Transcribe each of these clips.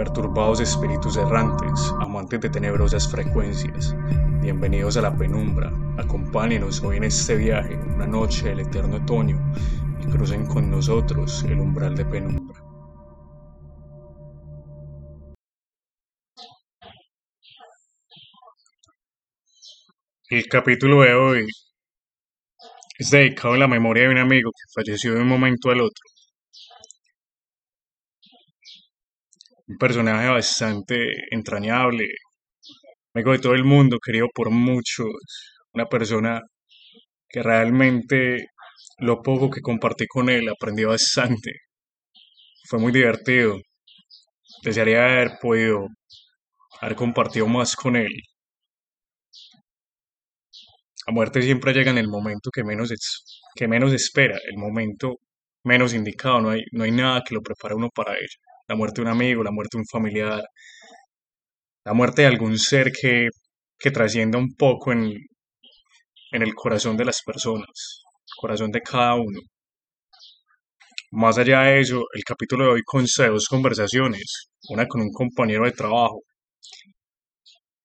perturbados espíritus errantes, amantes de tenebrosas frecuencias, bienvenidos a la penumbra, acompáñenos hoy en este viaje, una noche del eterno otoño, y crucen con nosotros el umbral de penumbra. El capítulo de hoy es dedicado a la memoria de un amigo que falleció de un momento al otro. Un personaje bastante entrañable, amigo de todo el mundo, querido por muchos, una persona que realmente lo poco que compartí con él aprendí bastante. Fue muy divertido. Desearía haber podido haber compartido más con él. La muerte siempre llega en el momento que menos, que menos espera, el momento menos indicado, no hay, no hay nada que lo prepare uno para ello. La muerte de un amigo, la muerte de un familiar, la muerte de algún ser que, que trascienda un poco en, en el corazón de las personas, el corazón de cada uno. Más allá de eso, el capítulo de hoy consta de dos conversaciones, una con un compañero de trabajo,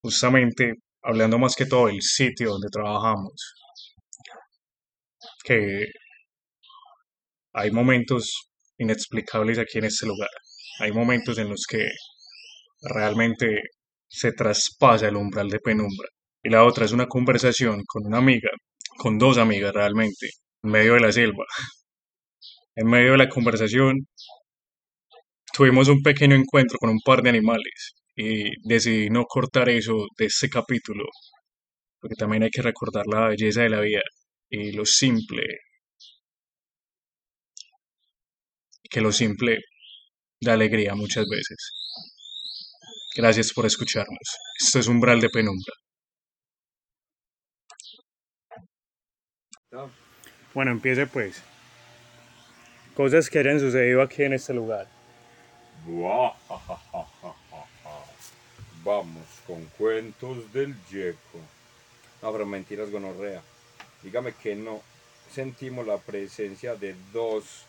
justamente hablando más que todo del sitio donde trabajamos, que hay momentos inexplicables aquí en este lugar. Hay momentos en los que realmente se traspasa el umbral de penumbra. Y la otra es una conversación con una amiga, con dos amigas realmente, en medio de la selva. En medio de la conversación tuvimos un pequeño encuentro con un par de animales y decidí no cortar eso de este capítulo, porque también hay que recordar la belleza de la vida y lo simple, que lo simple da alegría muchas veces. Gracias por escucharnos. Esto es Umbral de Penumbra. Bueno, empiece pues. Cosas que hayan sucedido aquí en este lugar. Vamos con cuentos del Yeco. No, pero mentiras, gonorrea. Dígame que no sentimos la presencia de dos,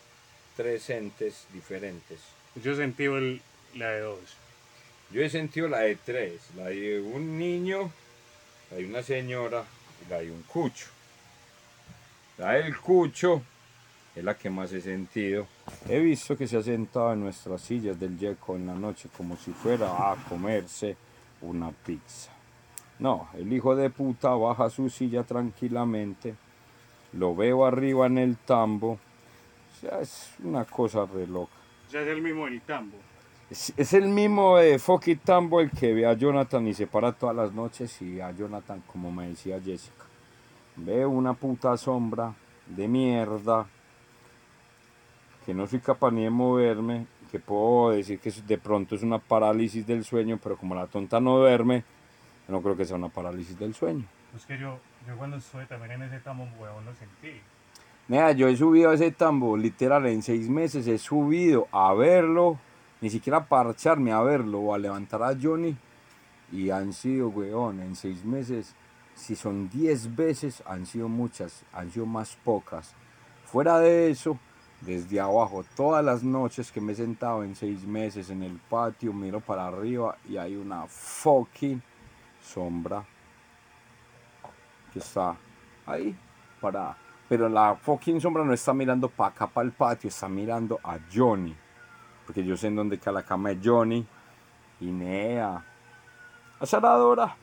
tres entes diferentes. Yo sentí el, la de dos. Yo he sentido la de tres, la de un niño, la de una señora y la de un cucho. La del cucho es la que más he sentido. He visto que se ha sentado en nuestras sillas del Yeco en la noche como si fuera a comerse una pizza. No, el hijo de puta baja su silla tranquilamente. Lo veo arriba en el tambo. O sea, es una cosa re loca. O sea, es el mismo del tambo. Es, el mismo de Foki Tambo el que ve a Jonathan y se para todas las noches y a Jonathan, como me decía Jessica. Veo una puta sombra de mierda que no soy capaz ni de moverme que puedo decir que de pronto es una parálisis del sueño, pero como la tonta no duerme, no creo que sea una parálisis del sueño. Es que yo, yo cuando estuve también en ese tambo, huevón, lo sentí. Mira, yo he subido ese tambo, literal, en seis meses he subido a verlo, ni siquiera parcharme a verlo o a levantar a Johnny, y han sido, weón, en seis meses, si son diez veces, han sido muchas, han sido más pocas. Fuera de eso, desde abajo. Todas las noches que me he sentado en seis meses en el patio, miro para arriba y hay una fucking sombra que está ahí para pero la fucking sombra no está mirando para acá para el patio está mirando a Johnny porque yo sé en dónde queda la cama de Johnny Inea Asaradora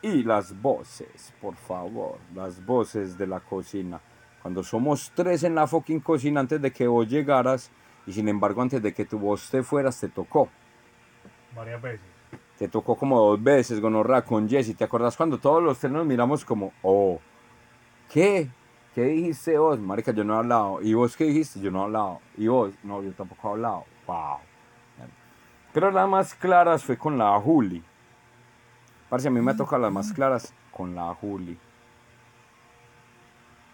y las voces por favor las voces de la cocina cuando somos tres en la fucking cocina antes de que vos llegaras y sin embargo antes de que tu voz te fueras te tocó. Varias veces. Te tocó como dos veces, gonorra, con Jesse. ¿Te acuerdas cuando todos los tres nos miramos como, oh, ¿qué? ¿Qué dijiste vos? Marica, yo no he hablado. ¿Y vos qué dijiste? Yo no he hablado. ¿Y vos? No, yo tampoco he hablado. Wow. Pero las más claras fue con la Juli. Parece a mí me toca las más claras con la Juli.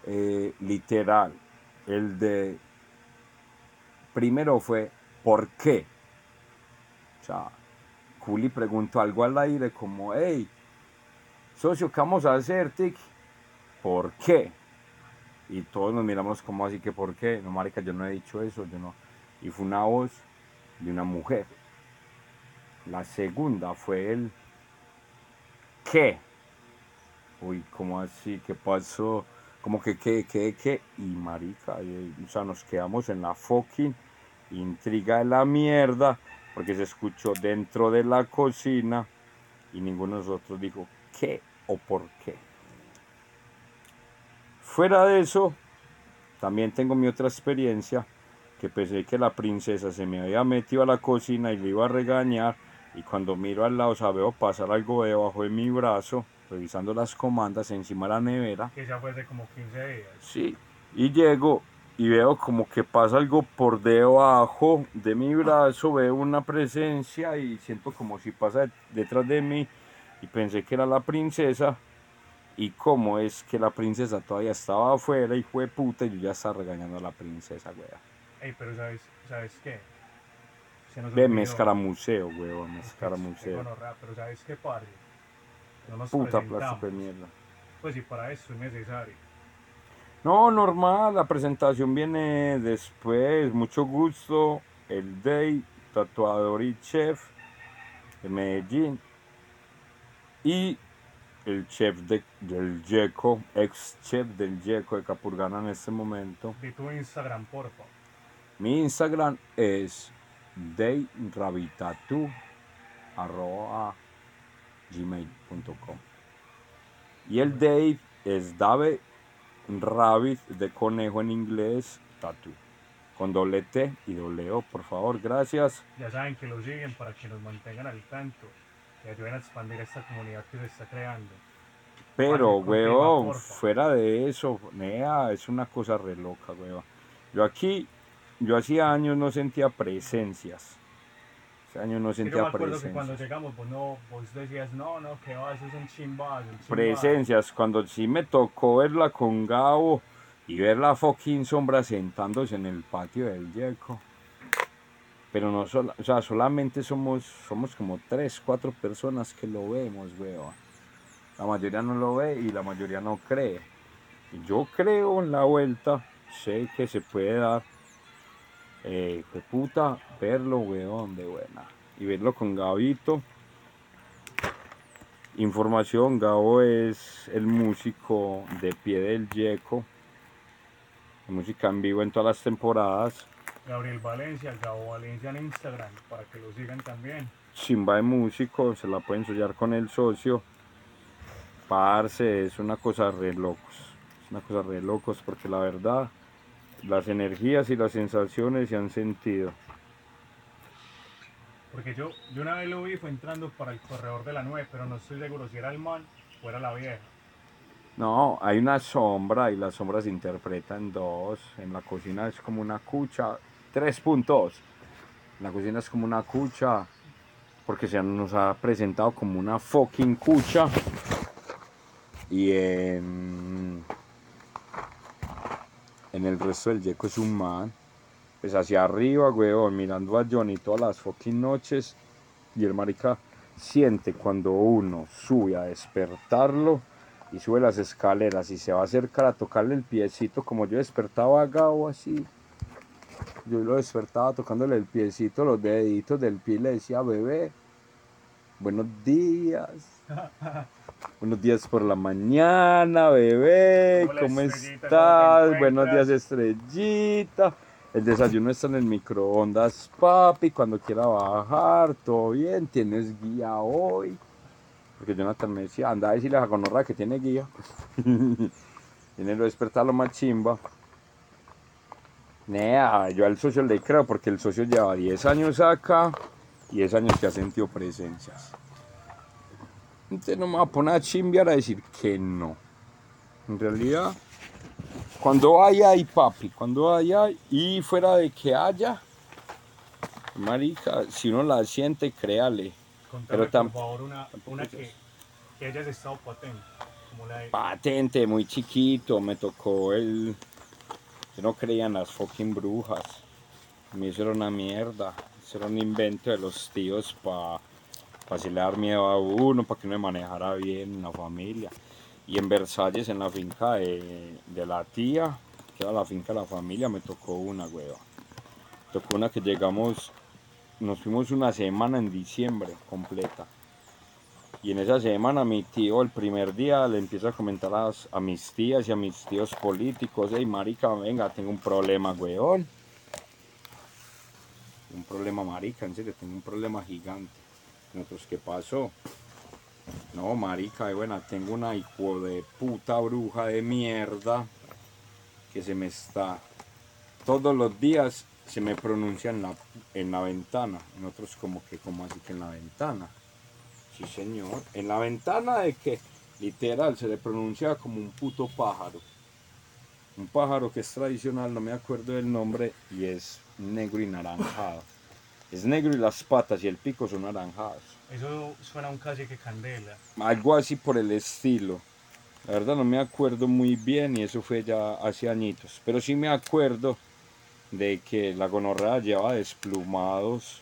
Eh, literal. El de primero fue ¿por qué? O sea, Juli preguntó algo al aire como, hey, socio, ¿qué vamos a hacer, Tic? ¿Por qué? Y todos nos miramos como así que ¿por qué? No, marica, yo no he dicho eso, yo no. Y fue una voz de una mujer. La segunda fue el ¿qué? Uy, ¿cómo así? ¿Qué pasó? Como que, ¿qué, qué, qué? Y marica, o sea, nos quedamos en la fucking intriga de la mierda, porque se escuchó dentro de la cocina y ninguno de nosotros dijo qué o por qué. Fuera de eso, también tengo mi otra experiencia, que pensé que la princesa se me había metido a la cocina y le iba a regañar, y cuando miro al lado, o sea, veo pasar algo debajo de mi brazo, revisando las comandas encima de la nevera. Que ya fue hace como 15 días. Sí, y llego y veo como que pasa algo por debajo de mi brazo, veo una presencia y siento como si pasa detrás de mí y pensé que era la princesa y cómo es que la princesa todavía estaba afuera y fue puta y yo ya estaba regañando a la princesa, wea. Ey, pero ¿sabes, ¿sabes qué? Se nos Ve, me escaramuseo, weón, me Pero ¿sabes qué, padre? No nos Puta plástico de mierda. Pues sí, para eso es necesario. No, normal, la presentación viene después. Mucho gusto, el Day, tatuador y chef de Medellín. Y el chef de- del Yeco, ex chef del Yeco de Capurgana en este momento. Di tu Instagram, porfa. Mi Instagram es arroba gmail.com y el Dave es Dave Rabbit de conejo en inglés tatu con doble T y doble O por favor gracias Ya saben que lo siguen para que nos mantengan al tanto. Que ayuden a expandir esta comunidad que se está creando. pero weón fuera de eso nea es una cosa re loca weón yo aquí yo hacía años no sentía presencias hace años no Sí, yo me sentía acuerdo que cuando presencias llegamos, vos, no, vos decías, no, no, que va, eso es un chimbas". presencias, cuando sí me tocó verla con Gabo y ver la fucking sombra sentándose en el patio del Yeco. Pero no o sea, solamente somos, somos como tres, cuatro personas que lo vemos, weón. La mayoría no lo ve y la mayoría no cree. Yo creo en la vuelta, sé que se puede dar. Eh, de puta, verlo, weón, de buena. Y verlo con Gabito. Información, Gabo es el músico de pie del Yeco. Música en vivo en todas las temporadas. Gabriel Valencia, Gabo Valencia en Instagram, para que lo sigan también. Chimba de músico, se la pueden soñar con el socio. Parce, es una cosa re locos. Es una cosa re locos porque la verdad, las energías y las sensaciones se han sentido. Porque yo, yo una vez lo vi, fue entrando para el corredor de la 9, pero no estoy seguro si era el man o era la vieja. No, hay una sombra y la sombra se interpreta en dos. En la cocina es como una cucha, tres puntos. La cocina es como una cucha, porque se nos ha presentado como una fucking cucha. Y en, en el resto del yeco es un man. Pues hacia arriba, weón, mirando a Johnny todas las fucking noches. Y el marica siente cuando uno sube a despertarlo y sube las escaleras y se va a acercar a tocarle el piecito como yo despertaba a Gabo así. Yo lo despertaba tocándole el piecito, los deditos del pie y le decía, bebé, buenos días. buenos días por la mañana, bebé, Hola, ¿cómo estás? ¿cómo te buenos días, estrellita. El desayuno está en el microondas, papi, cuando quiera bajar, todo bien, tienes guía hoy. Porque Jonathan me decía, anda a decirle a Gonorra que tiene guía. tiene lo despertar lo más chimba. Nea, yo al socio le creo porque el socio lleva 10 años acá y 10 años que ha sentido presencias. Entonces no me va a poner a chimbear a decir que no. En realidad, cuando haya hay papi, cuando haya y fuera de que haya, marica, si uno la siente, créale. Contame, Pero por favor, una, una que, hayas estado patente. Como la de... patente, muy chiquito, me tocó el... Yo no creía en las fucking brujas. A mí eso era una mierda. Eso era un invento de los tíos para dar miedo a uno, para que uno manejara bien en la familia. Y en Versalles, en la finca de, de la tía, que era la finca de la familia, me tocó una, weón. Tocó una que llegamos nos fuimos una semana en diciembre completa. Y en esa semana mi tío el primer día le empieza a comentar a, a mis tías y a mis tíos políticos, hey marica, venga, tengo un problema, weón. Un problema marica, en serio, tengo un problema gigante. Nosotros, ¿qué pasó? No, marica, bueno, tengo una hijo de puta bruja de mierda que se me está todos los días se me pronuncia en la, en la ventana. En otros como que, como así que en la ventana. Sí, señor. En la ventana de que literal se le pronuncia como un puto pájaro. Un pájaro que es tradicional, no me acuerdo del nombre, y es negro y naranjado. Es negro y las patas y el pico son naranjados. Eso suena a un cacique candela. Algo así por el estilo. La verdad no me acuerdo muy bien y eso fue ya hace añitos. Pero sí me acuerdo de que la gonorrea lleva desplumados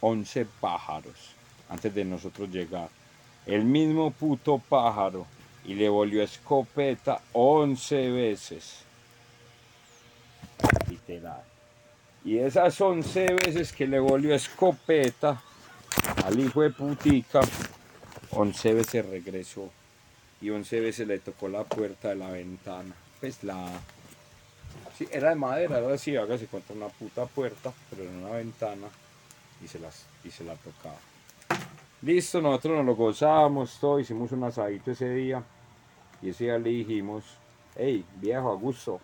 11 pájaros antes de nosotros llegar. El mismo puto pájaro y le volvió escopeta 11 veces. Literal. Y esas 11 veces que le volvió escopeta al hijo de putica, 11 veces regresó y 11 veces le tocó la puerta de la ventana. Pues la, Sí, era de madera, era así, hágase contra una puta puerta, pero en una ventana y se, las, y se la tocaba. Listo, nosotros nos lo gozábamos todo, hicimos un asadito ese día y ese día le dijimos, hey, viejo Augusto,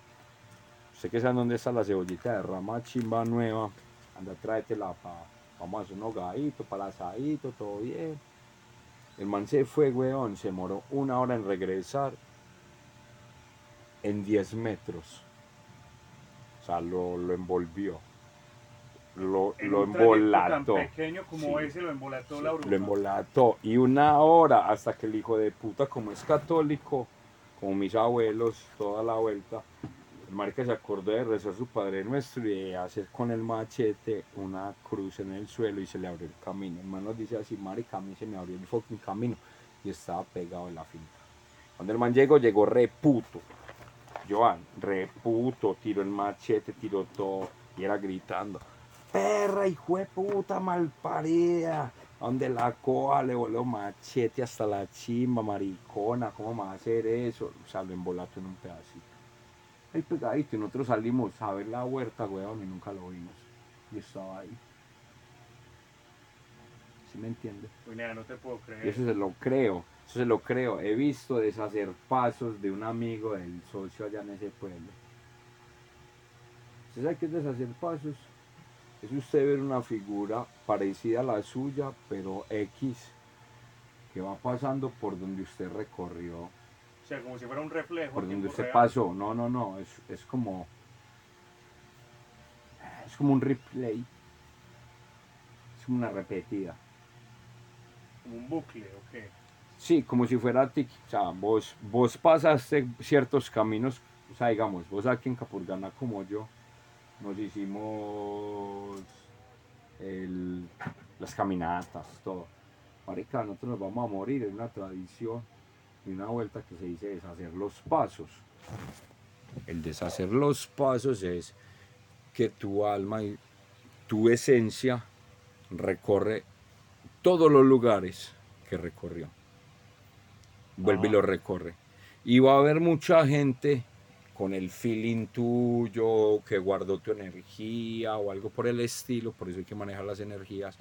sé que saben dónde está la cebollita de rama chimba nueva, anda tráetela para, vamos a hacer un hogadito, para el asadito, todo bien. El man se fue, weón, se moró una hora en regresar en 10 metros. O sea, lo, lo envolvió. Lo, En lo embolató. Tan pequeño como Sí. ese lo embolató la bruja. Lo embolató. Y una hora hasta que el hijo de puta, como es católico, como mis abuelos, toda la vuelta, el marica se acordó de rezar su Padre Nuestro y de hacer con el machete una cruz en el suelo y se le abrió el camino. El man nos dice así, marica, a mí se me abrió el fucking camino y estaba pegado en la finca. Cuando el man llegó, llegó re puto. Joan, re puto, tiró el machete, tiró todo y era gritando, perra, hijo de puta, malparida. Donde la coja le voló machete hasta la chimba, maricona, ¿cómo me va a hacer eso? O sea, lo embolató en un pedacito. El pegadito, y nosotros salimos a ver la huerta, weón, y nunca lo vimos. Y estaba ahí. ¿Sí me entiende? Uy, nena, no te puedo Y creer. eso se lo creo, eso se lo creo. He visto deshacer pasos de un amigo del socio allá en ese pueblo. ¿Usted sabe qué es deshacer pasos? Es usted ver una figura parecida a la suya, pero X, que va pasando por donde usted recorrió, O sea, como si fuera un reflejo. por donde usted real. pasó. No, no, no, es, es como... Es como un replay. Es como una repetida. Como un bucle, ¿o qué? Sí, como si fuera tic, o sea, vos, vos pasaste ciertos caminos, o sea, digamos, vos aquí en Capurgana como yo, nos hicimos el- las caminatas, todo. Marica, nosotros nos vamos a morir, es una tradición y una vuelta que se dice deshacer los pasos. El deshacer los pasos es que tu alma y tu esencia recorre todos los lugares que recorrió. Vuelve y Ah. lo recorre. Y va a haber mucha gente con el feeling tuyo, que guardó tu energía o algo por el estilo, por eso hay que manejar las energías,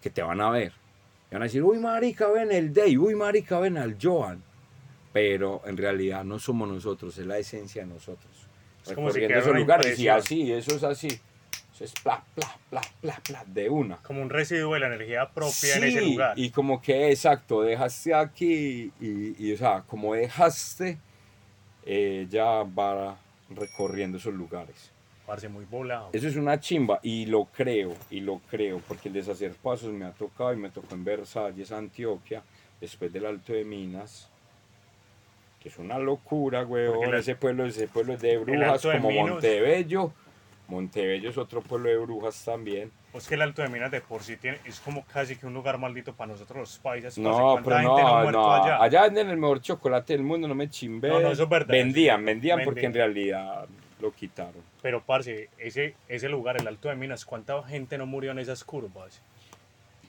que te van a ver. Y van a decir, uy, marica, ven el Day, uy, marica, ven al Johan. Pero en realidad no somos nosotros, es la esencia de nosotros. Es como si esos lugares y así, eso es así. Eso es pla, pla, pla, pla, pla, de una. Como un residuo de la energía propia en ese Sí, lugar. Y como que, exacto, dejaste aquí y, y, o sea, como dejaste, eh, ya va recorriendo esos lugares. Parce, muy volado. Eso es una chimba y lo creo, y lo creo, porque el deshacer pasos me ha tocado y me tocó en Versalles, Antioquia, después del Alto de Minas, que es una locura, weón. Ese pueblo, ese pueblo es de brujas, de como Minos- Montebello. Montebello es otro pueblo de brujas también. Pues que el Alto de Minas de por sí tiene, es como casi que un lugar maldito para nosotros los paisas. No, ¿cuánta pero gente no, muerto no. allá? Allá venden el mejor chocolate del mundo, no me chimbe. No, no, eso es verdad, Vendían, vendían porque en realidad lo quitaron. Pero, parce, ese, ese lugar, el Alto de Minas, ¿cuánta gente no murió en esas curvas?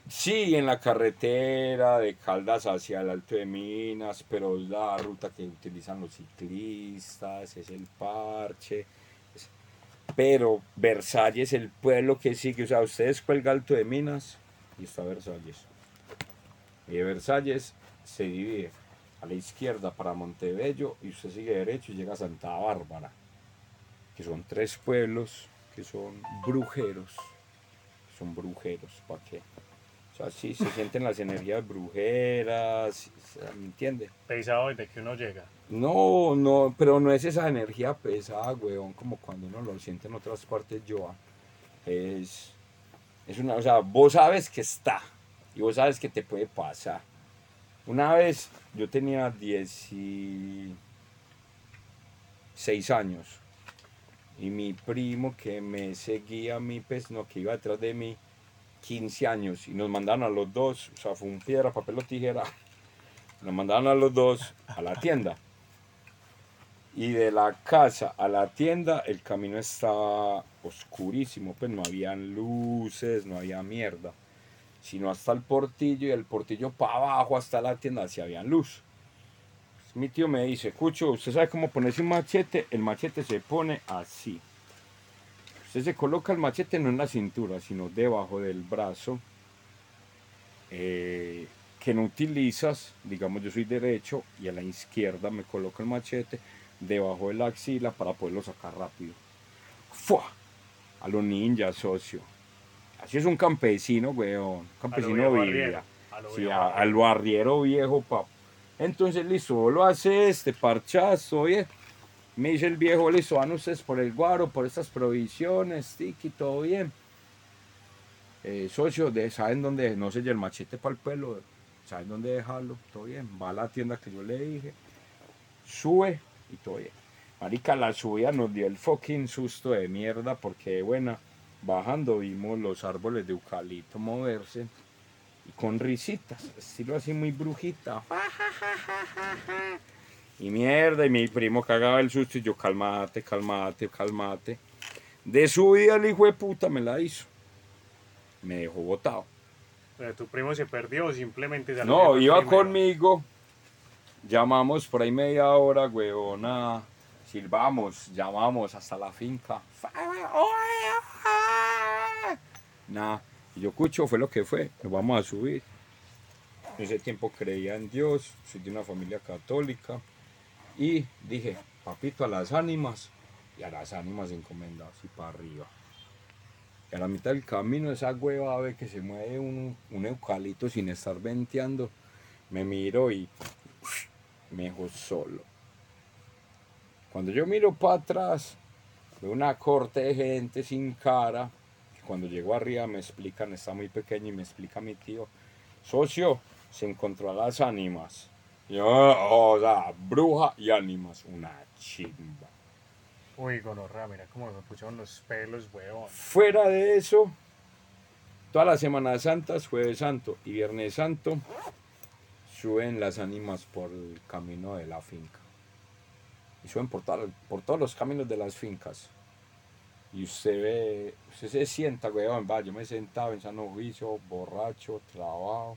Sí, en la carretera de Caldas hacia el Alto de Minas, pero es la ruta que utilizan los ciclistas, es el parche. Pero Versalles, el pueblo que sigue, o sea, ustedes cuelga Alto de Minas y está Versalles. Y Versalles se divide a la izquierda para Montebello y usted sigue derecho y llega a Santa Bárbara, que son tres pueblos que son brujeros. Son brujeros, ¿para qué? O sea, sí, se sienten las energías brujeras, ¿me entiende? Pesado desde que uno llega. No, no, pero no es esa energía pesada, weón, como cuando uno lo siente en otras partes, yo. Es, es una, o sea, vos sabes que está y vos sabes que te puede pasar. Una vez yo tenía 16 años y mi primo que me seguía a mí, pues no, que iba detrás de mí, 15 años y nos mandaron a los dos, o sea, fue un piedra, papel o tijera, nos mandaron a los dos a la tienda. Y de la casa a la tienda el camino estaba oscurísimo, pues no habían luces, no había mierda, sino hasta el portillo y el portillo para abajo hasta la tienda si había luz. Mi tío me dice, Cucho, ¿usted sabe cómo ponerse un machete? El machete se pone así. Usted se coloca el machete no en la cintura, sino debajo del brazo, eh, que no utilizas, digamos yo soy derecho y a la izquierda me coloco el machete debajo de la axila para poderlo sacar rápido. ¡Fua! A los ninjas, socio. Así es un campesino, weón. Campesino Biblia. Sí, al barriero viejo, pap. Entonces, listo, lo hace este parchazo, oye. Me dice el viejo, listo, van ustedes por el guaro, por estas provisiones, tiki, todo bien. Eh, socio, de, ¿saben dónde? No sé, el machete para el pelo, ¿saben dónde dejarlo? Todo bien. Va a la tienda que yo le dije, sube y todo bien. Marica, la subida nos dio el fucking susto de mierda porque, buena, bajando vimos los árboles de eucalipto moverse y con risitas, estilo así muy brujita. Y mierda, y mi primo cagaba el susto y yo, calmate, calmate, calmate. De subida el hijo de puta me la hizo. Me dejó botado. Pero tu primo se perdió o simplemente se No, iba primero? conmigo. Llamamos por ahí media hora, huevona. Silbamos, llamamos hasta la finca. Nada. Y yo, Cucho, fue lo que fue. Nos vamos a subir. En ese tiempo creía en Dios. Soy de una familia católica. Y dije, papito, a las ánimas. Y a las ánimas encomendadas y para arriba. Y a la mitad del camino, esa hueva ve que se mueve un, un eucalipto sin estar venteando. Me miro y me dejó solo. Cuando yo miro para atrás, veo una corte de gente sin cara. que Cuando llego arriba me explican, está muy pequeño y me explica mi tío, socio, se encontró a las ánimas. Yo, o sea, bruja y ánimas, una chimba. Uy, gonorrea, mira cómo me pusieron los pelos, weón. Fuera de eso, todas las Semanas Santas, Jueves Santo y Viernes Santo, suben las ánimas por el camino de la finca. Y suben por, toda- por todos los caminos de las fincas. Y usted ve, usted se sienta, weón, va, yo me sentaba en sano juicio, borracho, trabajo,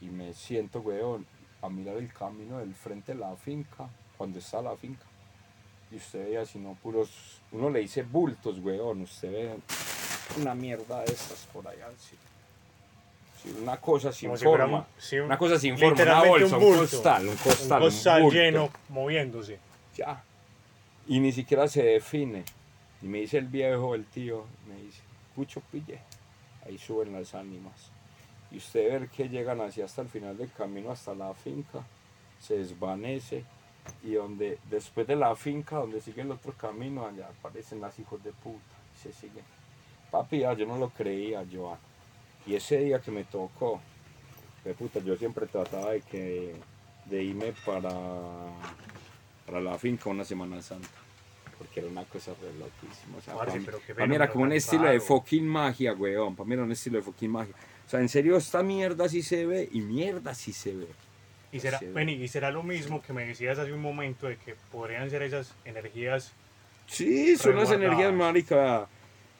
y me siento, weón, a mirar el camino del frente de la finca, cuando está la finca. Y usted ve así, no puros, uno le dice bultos, weón, usted ve una mierda de estas por allá, sí. Sí, una cosa sin Como si fuera forma. una cosa sin forma, una bolsa, un un, bulto. costal, un costal. Un costal bulto. lleno, moviéndose. Ya. Y ni siquiera se define. Y me dice el viejo, el tío, me dice, Cucho pille. Ahí suben las ánimas. Y usted ve que llegan hacia hasta el final del camino, hasta la finca, se desvanece. Y donde, después de la finca, donde sigue el otro camino, allá aparecen las hijos de puta. Y se siguen. Papi, ah, yo no lo creía, Joan. Y ese día que me tocó, de puta, yo siempre trataba de que de irme para, para la finca una Semana Santa. Porque era una cosa re loquísima. O sea, para mí, para era como un estilo de fucking magia, weón. Para mí era un estilo de fucking magia. O sea, en serio, esta mierda sí se ve y mierda sí se ve. Y será, vení, y será lo mismo que me decías hace un momento de que podrían ser esas energías Sí, son las energías, marica.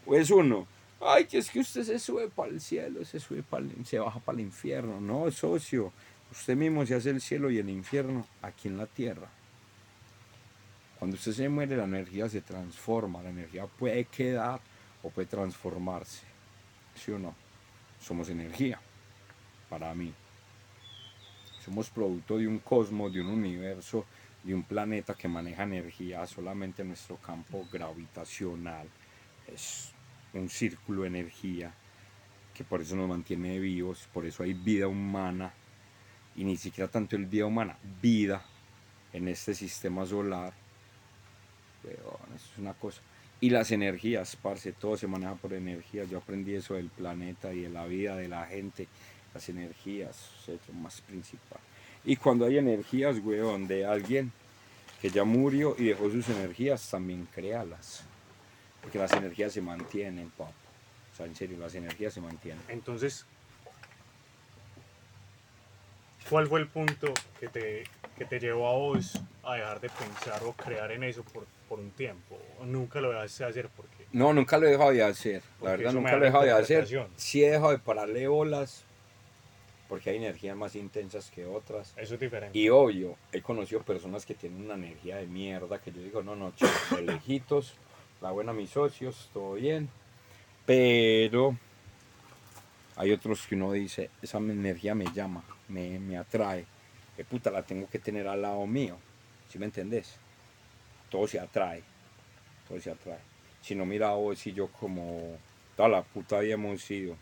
O es uno. Ay, que es que usted se sube para el cielo, se sube para se baja para el infierno. No, socio. Usted mismo se hace el cielo y el infierno aquí en la tierra. Cuando usted se muere, la energía se transforma. La energía puede quedar o puede transformarse. ¿Sí o no? Somos energía. Para mí. Somos producto de un cosmos, de un universo, de un planeta que maneja energía solamente en nuestro campo gravitacional. Es un círculo de energía que por eso nos mantiene vivos, por eso hay vida humana y ni siquiera tanto el vida humana, vida en este sistema solar. Eso es una cosa. Y las energías, parce, todo se maneja por energías. Yo aprendí eso del planeta y de la vida de la gente. Las energías es lo más principal. Y cuando hay energías, weón, de alguien que ya murió y dejó sus energías, también créalas. Porque las energías se mantienen, papá. O sea, en serio, las energías se mantienen. Entonces, ¿cuál fue el punto que te, que te llevó a vos a dejar de pensar o crear en eso por, por un tiempo? ¿O nunca lo dejaste de hacer porque No, nunca lo he dejado de hacer. La verdad, nunca lo he dejado de hacer. Sí he dejado de pararle bolas. Porque hay energías más intensas que otras. eso es diferente? Y obvio, he conocido personas que tienen una energía de mierda que yo digo, no, no, chicos, de lejitos, la buena mis socios, todo bien. Pero hay otros que uno dice, esa energía me llama, me, me atrae. ¿Qué puta la tengo que tener al lado mío? ¿Sí me entendés? Todo se atrae, todo se atrae. Si no, mira vos y yo como toda la puta hemos sido.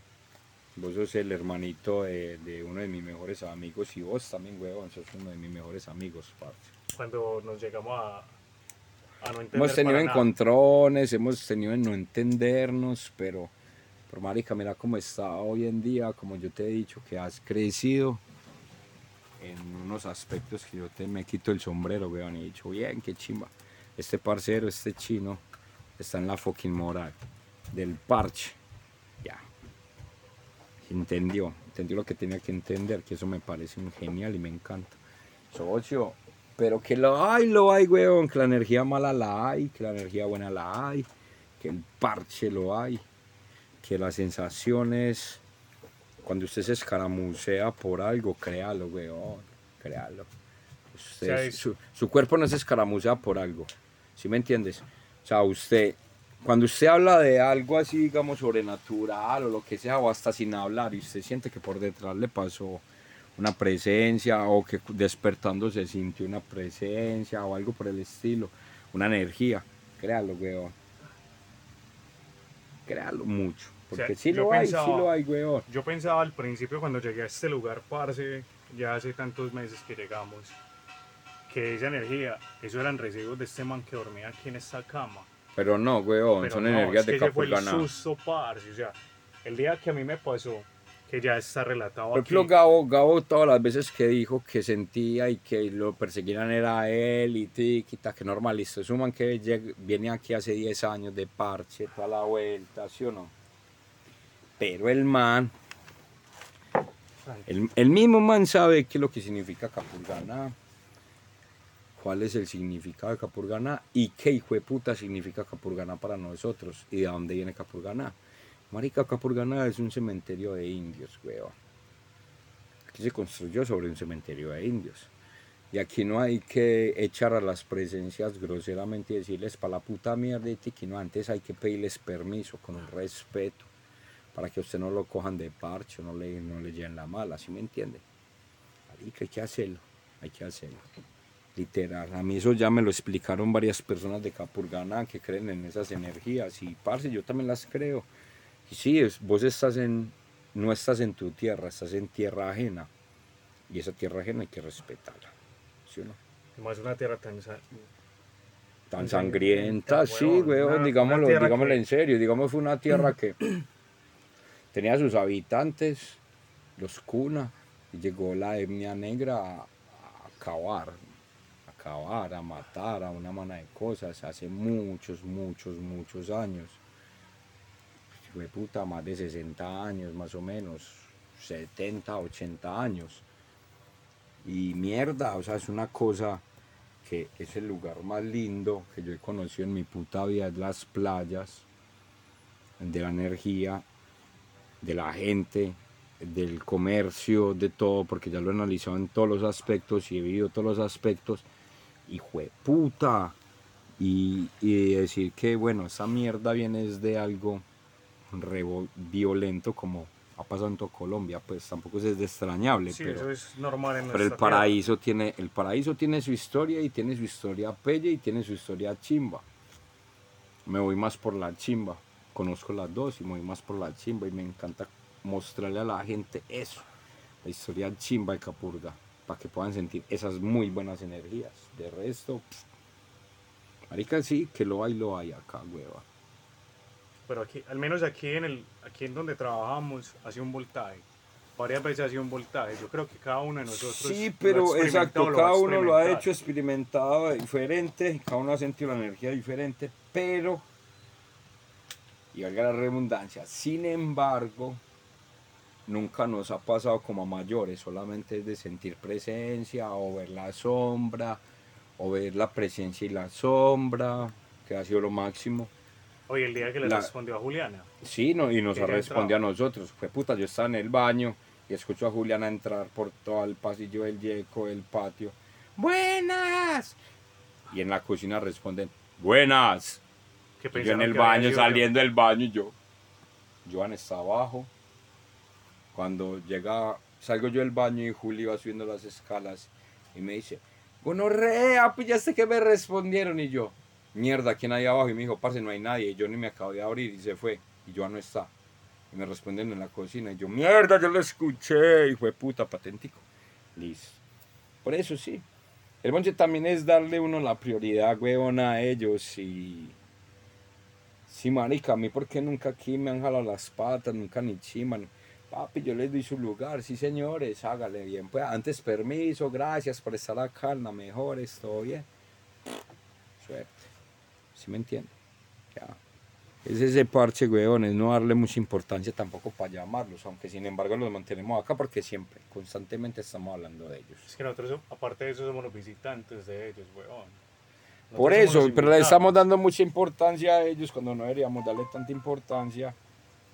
Vos sos el hermanito de, de uno de mis mejores amigos y vos también, weón, sos uno de mis mejores amigos, parce. Cuando nos llegamos a, a no entender Hemos tenido nada. encontrones, hemos tenido en no entendernos, pero, por marica, mira cómo está hoy en día, como yo te he dicho, que has crecido en unos aspectos que yo te me quito el sombrero, weón, y he dicho, bien, qué chimba. Este parcero, este chino, está en la fucking moral del parche. Ya. Entendió, entendió lo que tenía que entender, que eso me parece un genial y me encanta. Socio, pero que lo hay, lo hay, weón, que la energía mala la hay, que la energía buena la hay, que el parche lo hay, que las sensaciones, cuando usted se escaramucea por algo, créalo, weón, créalo. Usted- su, su cuerpo no se escaramucea por algo, ¿sí me entiendes? O sea, usted, cuando usted habla de algo así, digamos, sobrenatural o lo que sea, o hasta sin hablar, y usted siente que por detrás le pasó una presencia o que despertando se sintió una presencia o algo por el estilo, una energía, créalo, weón. Créalo mucho, porque O sea, sí lo hay, sí lo hay, weón. Yo pensaba al principio cuando llegué a este lugar, parce, ya hace tantos meses que llegamos, que esa energía, eso eran residuos de este man que dormía aquí en esta cama. Pero no, weón, Pero son no, energías es que de ese fue el Capurganá. susto, parce, o sea, el día que a mí me pasó, que ya está relatado Por aquí, ejemplo, Gabo, Gabo todas las veces que dijo que sentía y que lo perseguían era a él y tiquita, que normal, listo. Es un man que lleg- viene aquí hace 10 años de parche, toda la vuelta, ¿sí o no? Pero el man, el, el mismo man sabe qué es lo que significa Capurganá, cuál es el significado de Capurganá y qué hijo de puta significa Capurganá para nosotros y de dónde viene Capurganá. Marica, Capurganá es un cementerio de indios, weón. Aquí se construyó sobre un cementerio de indios. Y aquí no hay que echar a las presencias groseramente y decirles para la puta mierda y tiquino. Antes hay que pedirles permiso con un respeto para que usted no lo cojan de parche no le, no le lleven la mala, ¿sí me entiende? Marica, hay que hacerlo, hay que hacerlo. Literal, a mí eso ya me lo explicaron varias personas de Capurganá que creen en esas energías y parce, yo también las creo. Y sí, es- vos estás en, no estás en tu tierra, estás en tierra ajena. Y esa tierra ajena hay que respetarla. ¿Sí o no? más una tierra tan, Tan Tan sangrienta, sangrienta, sí, weón, digámoslo, digámoslo que- en serio, digamos fue una tierra que tenía sus habitantes, los cuna, y llegó la etnia negra a, acabar, a matar, a una mano de cosas, hace muchos, muchos, muchos años. Fue puta, más de 60 años, más o menos, 70, 80 años. Y mierda, o sea, es una cosa que es el lugar más lindo que yo he conocido en mi puta vida, es las playas, de la energía, de la gente, del comercio, de todo, porque ya lo he analizado en todos los aspectos y he vivido todos los aspectos. Y fue puta. Y, y decir que, bueno, esa mierda viene de algo revo- violento como ha pasado en toda Colombia, pues tampoco es de extrañable. Sí, pero, eso es normal en pero el tierra. paraíso tiene, el paraíso tiene su historia y tiene su historia pelle y tiene su historia chimba. Me voy más por la chimba. Conozco las dos y me voy más por la chimba y me encanta mostrarle a la gente eso, la historia chimba de Capurga, para que puedan sentir esas muy buenas energías. De resto, pff, marica sí, que lo hay, lo hay acá, hueva. Pero aquí, al menos aquí en el, aquí en donde trabajamos, hace un voltaje. Varias veces ha sido un voltaje. Yo creo que cada uno de nosotros. Sí, pero exacto, cada uno lo ha hecho experimentado diferente, cada uno ha sentido la energía diferente, pero, y valga la redundancia, sin embargo, nunca nos ha pasado como a mayores, solamente es de sentir presencia o ver la sombra, o ver la presencia y la sombra, que ha sido lo máximo. Oye, el día que le La- respondió a Juliana. Sí, no, y nos respondido a nosotros. Fue puta, yo estaba en el baño y escucho a Juliana entrar por todo el pasillo del yeco, el patio. ¡Buenas! Y en la cocina responden, ¡Buenas! Yo en el baño, saliendo del baño, y yo. Joan está abajo. Cuando llega, salgo yo del baño y Juli va subiendo las escalas y me dice, Gonorrea, pues ya sé que me respondieron. Y yo, mierda, ¿quién hay abajo? Y me dijo, parce, no hay nadie. Y yo ni me acabo de abrir y se fue. Y Joan no está. Y me responden en la cocina. Y yo, mierda, yo lo escuché. Y fue puta, patentico. Listo. Por eso sí. El bonche también es darle uno la prioridad, huevón, a ellos y... Sí, marica, a mí porque nunca aquí me han jalado las patas, nunca ni chiman. Papi, yo les doy su lugar, sí señores, hágale bien. Pues antes permiso, gracias por estar acá, la mejor, todo bien. Suerte. ¿Sí me entiende? Ya. Es ese parche, weón, es no darle mucha importancia tampoco para llamarlos, aunque sin embargo los mantenemos acá porque siempre, constantemente estamos hablando de ellos. Es que nosotros, aparte de eso, somos los visitantes de ellos, weón. Nosotros Por eso, pero le estamos dando mucha importancia a ellos cuando no deberíamos darle tanta importancia.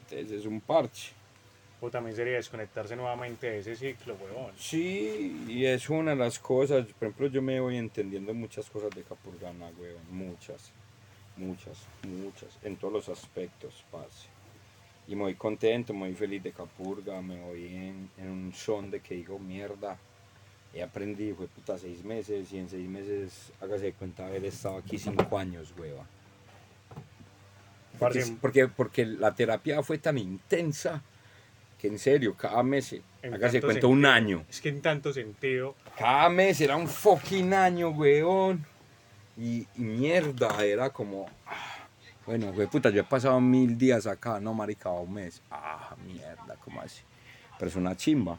Entonces es un parche. O también sería desconectarse nuevamente de ese ciclo, weón. Sí, y es una de las cosas. Por ejemplo, yo me voy entendiendo muchas cosas de Capurgana, weón. Muchas, muchas, muchas. En todos los aspectos, parce. Y voy contento, voy feliz de Capurga, me voy en, en un son de que digo, mierda. He aprendido, fue puta seis meses y en seis meses, hágase de cuenta haber estado aquí cinco años, weón. Porque, porque, porque la terapia fue tan intensa que en serio, cada mes, en hágase cuenta un año. Es que en tanto sentido, Cada mes era un fucking año, weón. Y, y mierda, era como. ah, bueno, güey, puta, yo he pasado mil días acá, no, marica, un mes. Ah, mierda, ¿cómo así? Pero es una chimba.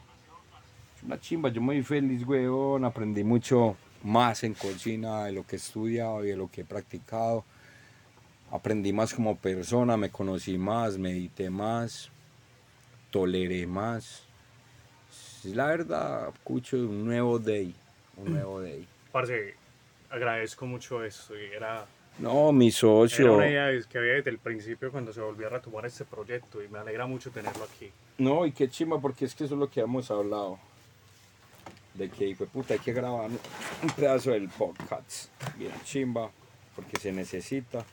Es una chimba, yo muy feliz, weón. Aprendí mucho más en cocina de lo que he estudiado y de lo que he practicado. Aprendí más como persona, me conocí más, medité más, toleré más. La verdad, escucho un nuevo day, un nuevo day. parce, agradezco mucho esto. Y era, No, mi era socio. una idea que había desde el principio cuando se volvió a retomar este proyecto y me alegra mucho tenerlo aquí. No, y qué chimba, porque es que eso es lo que hemos hablado. De que, fue puta, hay que grabar un pedazo del podcast. Bien chimba, porque se necesita.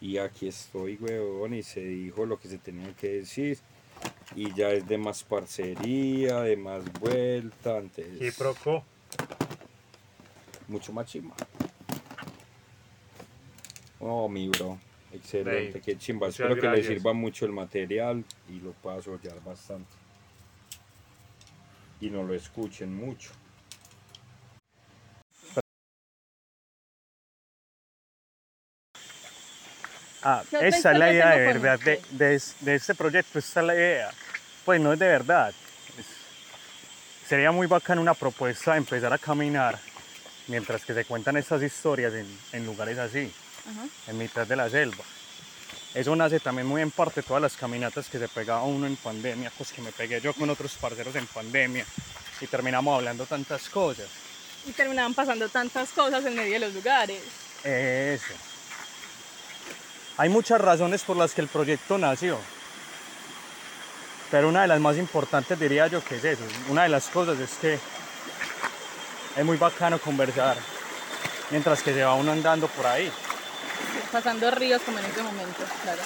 Y aquí estoy, weón, y se dijo lo que se tenía que decir. Y ya es de más parcería, de más vuelta, antes. Y Proco, mucho más chimba. Oh, mi bro. Excelente, qué chimba. muchas Espero que le sirva mucho el material y lo pueda soñar bastante. Y no lo escuchen mucho. Ah, Yo esa es la idea de verdad de, de, es- de este proyecto, esta es la idea. Pues no es de verdad. Es- sería muy bacana una propuesta de empezar a caminar mientras que se cuentan estas historias en, en lugares así, Ajá. en mitad de la selva. Eso nace también muy en parte todas las caminatas que se pegaba uno en pandemia, pues que me pegué yo con otros parceros en pandemia y terminamos hablando tantas cosas. Y terminaban pasando tantas cosas en medio de los lugares. Eso. Hay muchas razones por las que el proyecto nació. Pero una de las más importantes diría yo que es eso. Una de las cosas es que es muy bacano conversar mientras que se va uno andando por ahí. Pasando ríos como en este momento, claro.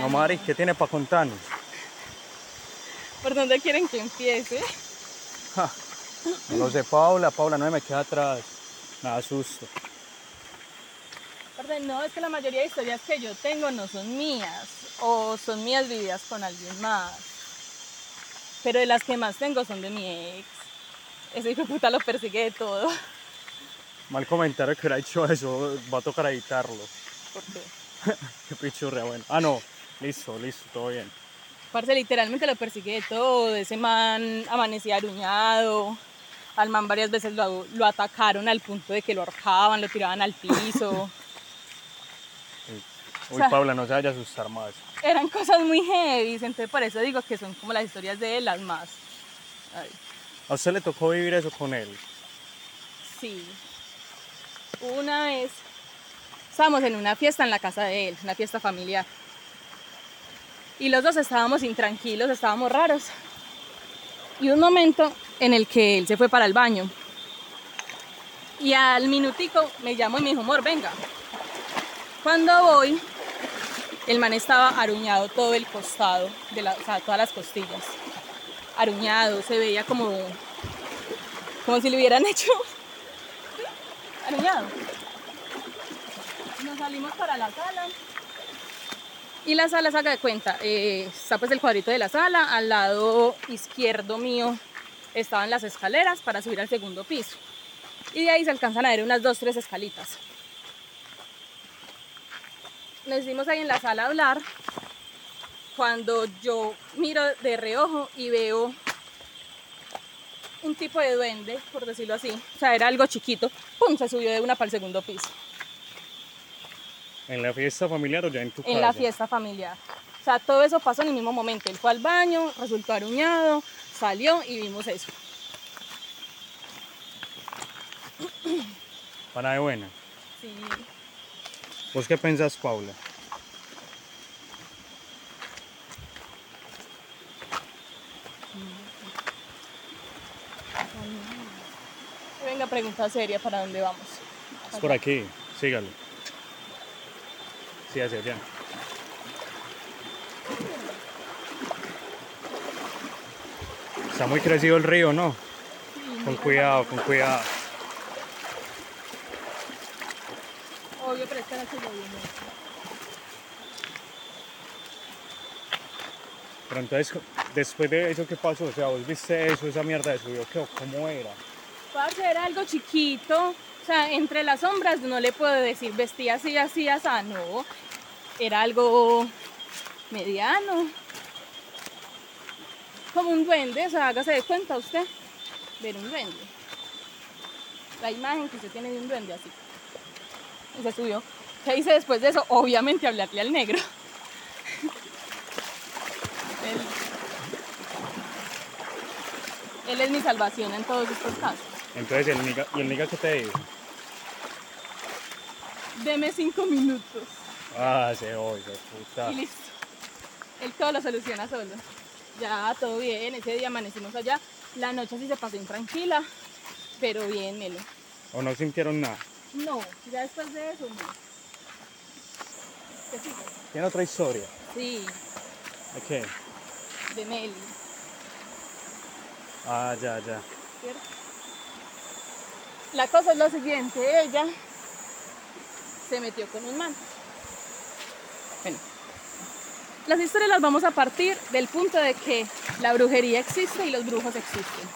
No. Mari, ¿qué tiene para contarnos? ¿Por dónde quieren que empiece? Ja, no lo sé, Paula, Paula, no me queda atrás. Me asusto. Aparte, no, es que la mayoría de historias que yo tengo no son mías o son mías vividas con alguien más. Pero de las que más tengo son de mi ex. Ese hijo de puta lo persigue de todo. Mal comentario que hubiera hecho eso, va a tocar editarlo. Porque, Qué pichurria, bueno. Ah, no, listo, listo, todo bien. parce, literalmente lo persigue de todo. Ese man amanecía aruñado. Al man varias veces lo, lo atacaron al punto de que lo ahorcaban, lo tiraban al piso. Uy, O sea- Paula, no se vaya a asustar más. Eran cosas muy heavy, entonces por eso digo que son como las historias de él las más. Ay. ¿A usted le tocó vivir eso con él? Sí. Una vez estábamos en una fiesta en la casa de él, una fiesta familiar. Y los dos estábamos intranquilos, estábamos raros. Y un momento en el que él se fue para el baño. Y al minutico me llamó y me dijo, amor, venga. Cuando voy, el man estaba aruñado todo el costado, de la, o sea, todas las costillas. Aruñado, se veía como, como si le hubieran hecho aruñado. Nos salimos para la sala. Y la sala, saca de cuenta, eh, está pues el cuadrito de la sala, al lado izquierdo mío estaban las escaleras para subir al segundo piso. Y de ahí se alcanzan a ver unas dos, tres escalitas. Nos dimos ahí en la sala a hablar cuando yo miro de reojo y veo un tipo de duende, por decirlo así. O sea, era algo chiquito. ¡Pum! Se subió de una para el segundo piso. ¿En la fiesta familiar o ya en tu casa? en la fiesta familiar. O sea, todo eso pasó en el mismo momento. Él fue al baño, resultó aruñado, salió y vimos eso. Para de buena. Sí. ¿Vos qué pensás, Paula? Venga, pregunta seria, ¿para dónde vamos? Es por aquí, sígalo. Sí, hacia allá. Está muy crecido el río, ¿no? Con cuidado, con cuidado. Obvio, pero esta noche llovió mucho. Pero entonces, después de eso, ¿qué pasó? O sea, vos viste eso, esa mierda de subió. ¿Cómo era? Parce, era algo chiquito. O sea, entre las sombras no le puedo decir vestía así, así, así. No. Era algo mediano. Como un duende. O sea, hágase de cuenta usted. Ver un duende. La imagen que usted tiene de un duende así. Y se subió. ¿Qué hice después de eso? Obviamente hablarle al negro. él es mi salvación en todos estos casos. Entonces, el niga, ¿y el niga qué te dijo? Deme cinco minutos Ah, se oye, puta. y listo. Él todo lo soluciona solo. Ya, todo bien. Ese día amanecimos allá. La noche sí se pasó intranquila, pero bien, Melo. ¿O no sintieron nada? No, ya después de eso, no. ¿Qué sigue? ¿Tiene otra historia? Sí, ¿De qué? de Meli, Ah, ya, ya. ¿cierto? La cosa es lo siguiente, ella se metió con un man. Bueno, las historias las vamos a partir del punto de que la brujería existe y los brujos existen.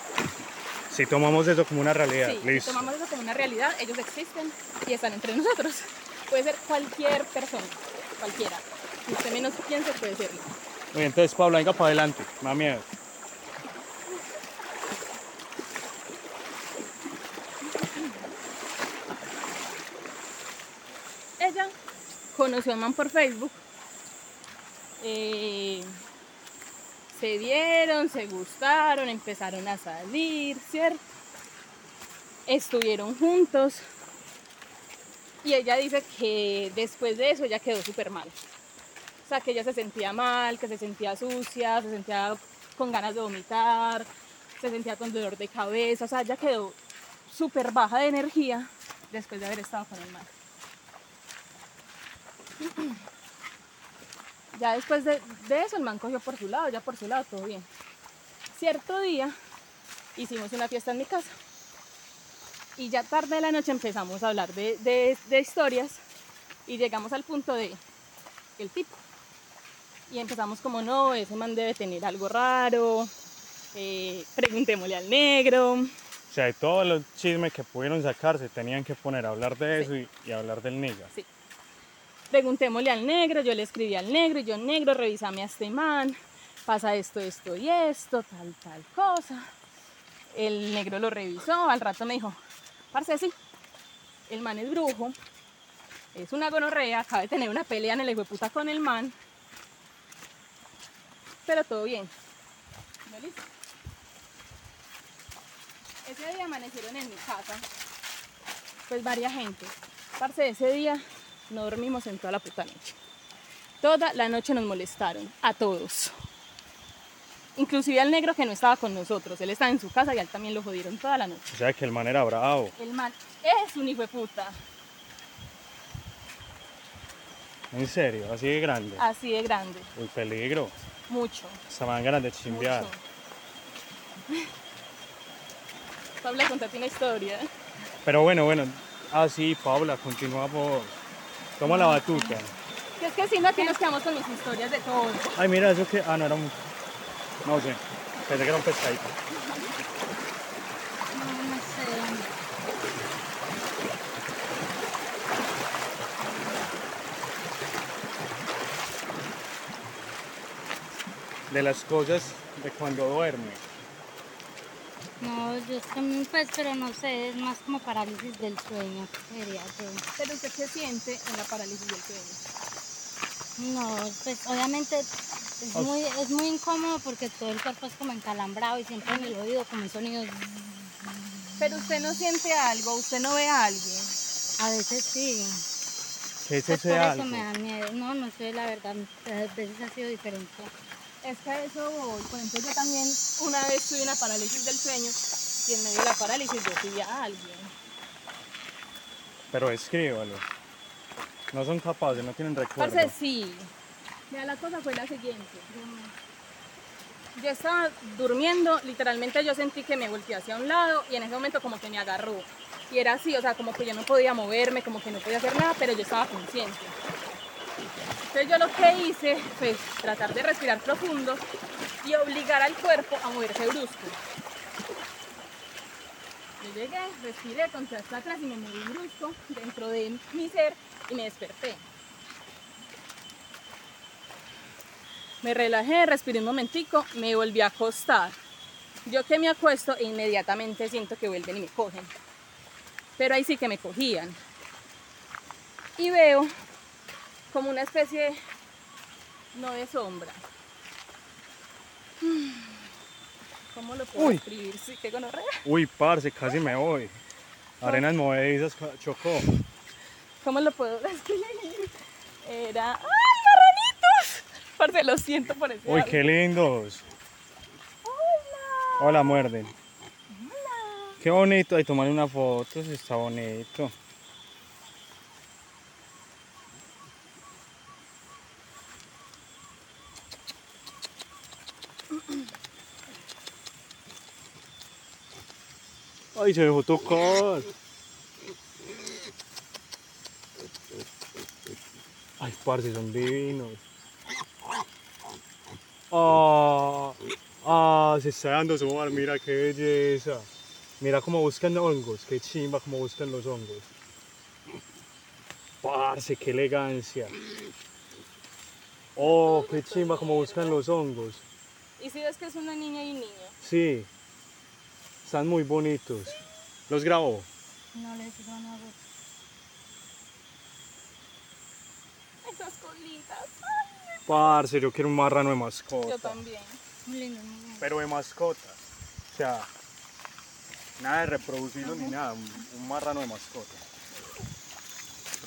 Si tomamos eso como una realidad, Sí, si listo. tomamos eso como una realidad, ellos existen y están entre nosotros. Puede ser cualquier persona, cualquiera. Si usted menos piense, puede serlo. Muy bien, entonces, Pablo, venga para adelante. Me da miedo. Ella conoció a un man por Facebook. eh, Se dieron, se gustaron, empezaron a salir, ¿cierto? Estuvieron juntos. Y ella dice que después de eso ella quedó súper mal. O sea, que ella se sentía mal, que se sentía sucia, se sentía con ganas de vomitar, se sentía con dolor de cabeza. O sea, ella quedó súper baja de energía después de haber estado con el man. Ya después de, de eso el man cogió por su lado, ya por su lado todo bien. Cierto día hicimos una fiesta en mi casa y ya tarde de la noche empezamos a hablar de, de- de historias y llegamos al punto de el tipo. Y empezamos como, no, ese man debe tener algo raro, eh, preguntémosle al negro. O sea, de todos los chismes que pudieron sacarse, tenían que poner a hablar de eso y, y hablar del niga. Sí. Preguntémosle al negro, yo le escribí al negro y yo, negro, revísame a este man, pasa esto, esto y esto, tal, tal cosa. El negro lo revisó, al rato me dijo, parce, sí, el man es brujo, es una gonorrea, acaba de tener una pelea en el puta con el man, pero todo bien. Ese día amanecieron en mi casa, pues varias gente. Parce, ese día no dormimos en toda la puta noche. Toda la noche nos molestaron, a todos. Inclusive al negro que no estaba con nosotros. Él estaba en su casa y a él también lo jodieron toda la noche. O sea, que el man era bravo. El man es un hijo de puta. En serio, así de grande. Así de grande. El peligro. Mucho. Van ganas de chimbear. mucho. Pablo, contate una historia. Pero bueno, bueno. Ah, sí, Paula, continúa por. Toma la batuta. Que es que si no, aquí nos quedamos con mis historias de todo. Ay, mira, eso que. Ah, no, era un. No sé. Pensé que era un pescadito. No, no sé. De las cosas de cuando duerme. No, yo también, pues, pero no sé, es más como parálisis del sueño, yo. Pero usted se siente en la parálisis del sueño. No, pues obviamente es muy, es muy incómodo porque todo el cuerpo es como encalambrado y siempre en el oído como un sonido. Pero usted no siente algo, usted no ve a alguien. A veces sí. ¿Qué es Pues por eso me da miedo. No, no sé, la verdad, a veces ha sido diferente. Es que a eso voy. Por ejemplo, yo también una vez tuve una parálisis del sueño y en medio de la parálisis yo vi a alguien. Pero escríbalo. No son capaces, no tienen recuerdo. Parce, sí. Mira, la cosa fue la siguiente. Yo estaba durmiendo, literalmente yo sentí que me volteé hacia un lado y en ese momento como que me agarró. Y era así, o sea, como que yo no podía moverme, como que no podía hacer nada, pero yo estaba consciente. Entonces yo lo que hice fue tratar de respirar profundo y obligar al cuerpo a moverse brusco. Yo llegué, respiré, hasta atrás y me moví brusco dentro de mi ser y me desperté. Me relajé, respiré un momentico, me volví a acostar. Yo que me acuesto e inmediatamente siento que vuelven y me cogen. Pero ahí sí que me cogían. Y veo como una especie, no de sombra. ¿Cómo lo puedo Uy. escribir? Sí, qué gonorrea. Uy, parce, casi me voy. Arenas movedizas chocó. ¿Cómo lo puedo describir? Era. ¡Ay, marranitos! Parce, lo siento por ese Uy, qué lindos. Hola. Hola, muerden. Hola. Qué bonito. Ay, tomar una foto, está bonito. Ay, se dejó tocar. Ay, parce, son divinos. Ah, ah, se está dando su mar, mira qué belleza. Mira cómo buscan hongos, qué chimba cómo buscan los hongos. Parce, qué elegancia. Oh, qué chimba cómo buscan los hongos. ¿Y si ves que es una niña y un niño? Sí, están muy bonitos. ¿Los grabó? No les digo nada. Esas colitas. Parce, yo quiero un marrano de mascota. Yo también. Muy lindo, muy lindo. pero de mascota. O sea, nada de reproducirlo ni nada, un, un marrano de mascota.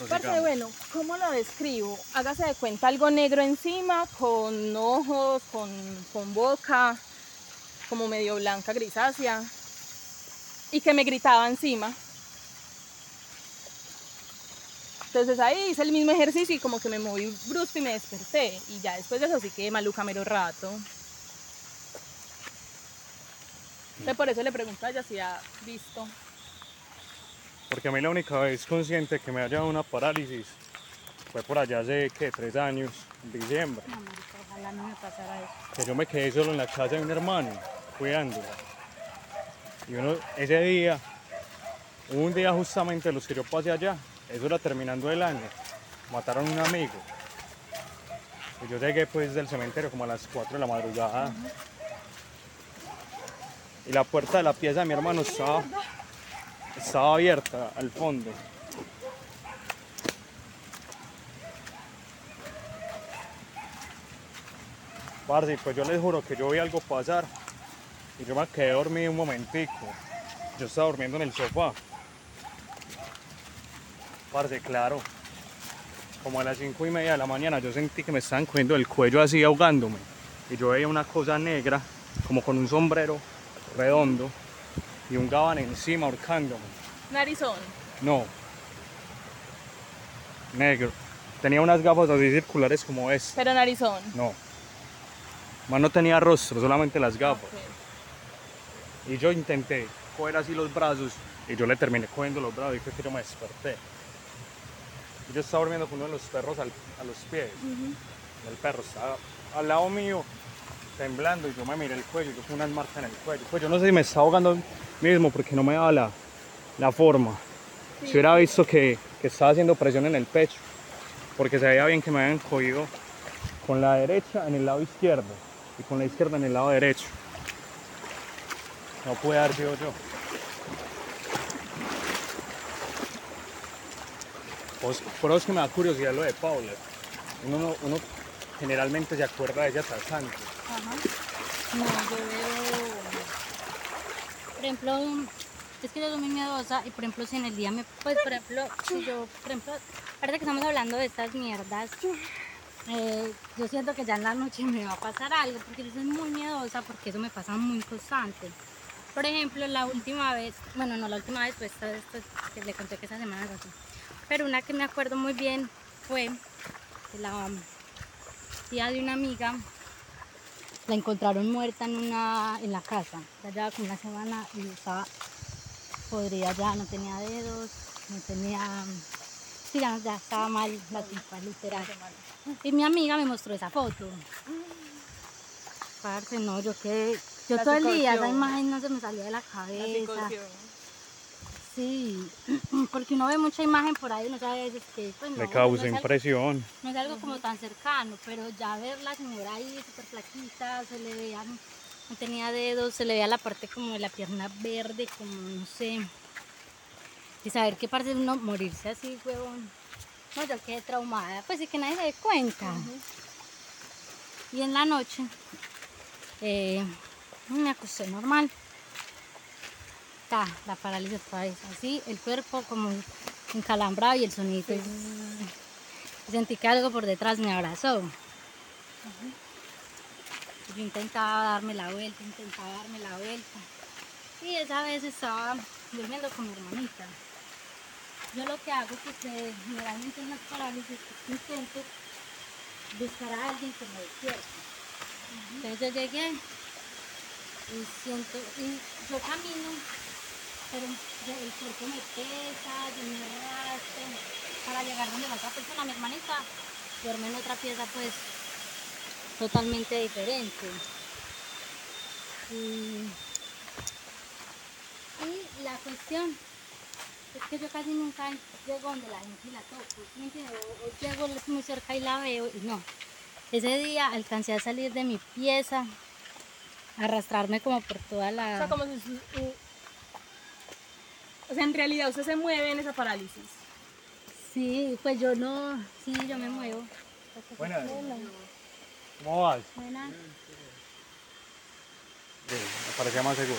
Parce, bueno, ¿cómo lo describo? Hágase de cuenta algo negro encima, con ojos, con, con boca, como medio blanca, grisácea, y que me gritaba encima. Entonces ahí hice el mismo ejercicio y como que me moví brusco y me desperté. Y ya después de eso sí que maluca mero rato. Entonces por eso le pregunto a ella si ha visto. Porque a mí la única vez consciente que me haya dado una parálisis fue por allá hace, ¿qué? Tres años, en diciembre. No, marica, ojalá no me pasara eso. que yo me quedé solo en la casa de un hermano, cuidándola. Y uno, ese día, un día justamente los yo pasé allá, eso era terminando el año, mataron a un amigo. Yo llegué pues del cementerio como a las 4 de la madrugada. Y la puerta de la pieza de mi hermano estaba, estaba abierta al fondo. Parce, pues yo les juro que yo vi algo pasar y yo me quedé dormido un momentico. Yo estaba durmiendo en el sofá. Parce, claro. Como a las cinco y media de la mañana yo sentí que me estaban cogiendo el cuello así ahogándome. Y yo veía una cosa negra, como con un sombrero redondo y un gabán encima ahorcándome. Narizón. No. Negro. Tenía unas gafas así circulares como esta. Pero narizón. No. Más no tenía rostro, solamente las gafas. Y yo intenté coger así los brazos y yo le terminé cogiendo los brazos y fue que yo me desperté. Y yo estaba durmiendo con uno de los perros al- a los pies. El perro estaba al lado mío temblando y yo me miré el cuello y yo con unas marcas en el cuello. Pues yo no sé si me estaba ahogando mismo porque no me daba la, la forma. Si hubiera visto que, que estaba haciendo presión en el pecho, porque se veía bien que me habían cogido con la derecha en el lado izquierdo y con la izquierda en el lado derecho. No puede haber sido yo. Pues, por eso es que me da curiosidad lo de Paula. Uno, no- uno generalmente se acuerda de ella tras antes. No, yo veo. Por ejemplo, es que yo soy muy miedosa y, por ejemplo, si en el día me. Pues, por ejemplo, yo, por ejemplo, ahorita que estamos hablando de estas mierdas, eh, yo siento que ya en la noche me va a pasar algo porque yo soy muy miedosa porque eso me pasa muy constante. Por ejemplo, la última vez, bueno, no la última vez, pues esta vez pues, que le conté que esa semana así. Pero una que me acuerdo muy bien fue que la tía de una amiga la encontraron muerta en una en la casa. Ya llevaba como una semana y estaba podrida ya, no tenía dedos, no tenía. Sí, ya, estaba mal la tipa, literal. Y mi amiga me mostró esa foto. Parce, no, yo que. Yo La todo el día, esa imagen no se me salía de la cabeza. Sí, porque uno ve mucha imagen por ahí, uno sabe a veces que. Pues, no, Le no causa es algo- impresión. no es algo como tan cercano, pero ya ver la señora ahí súper flaquita, se le veía, no tenía dedos, se le veía la parte como de la pierna verde, como no sé. Y saber qué parte de uno morirse así, huevón. No, yo quedé traumada, pues sí que nadie se dé cuenta. Y en la noche eh, me acosté normal. Ta, la parálisis otra vez, así, el cuerpo como encalambrado y el sonido. y Sentí que algo por detrás me abrazó. Yo intentaba darme la vuelta, intentaba darme la vuelta. Y esa vez estaba durmiendo con mi hermanita. Yo lo que hago es que se- generalmente en las parálisis intento buscar a alguien que me despierte. Entonces yo llegué y siento, y yo camino, pero el cuerpo me pesa, yo me arrastro para llegar donde la otra persona, mi hermanita, duerme en otra pieza pues totalmente diferente. Y, la cuestión es que yo casi nunca llego donde la gente la toco. O- o llego muy cerca y la veo y no. Ese día alcancé a salir de mi pieza, arrastrarme como por toda la... O sea, como si... O sea, en realidad usted se mueve en esa parálisis. Sí, pues yo no, sí, yo me muevo. Buenas. ¿Cómo vas? Buenas. me parecía más seguro.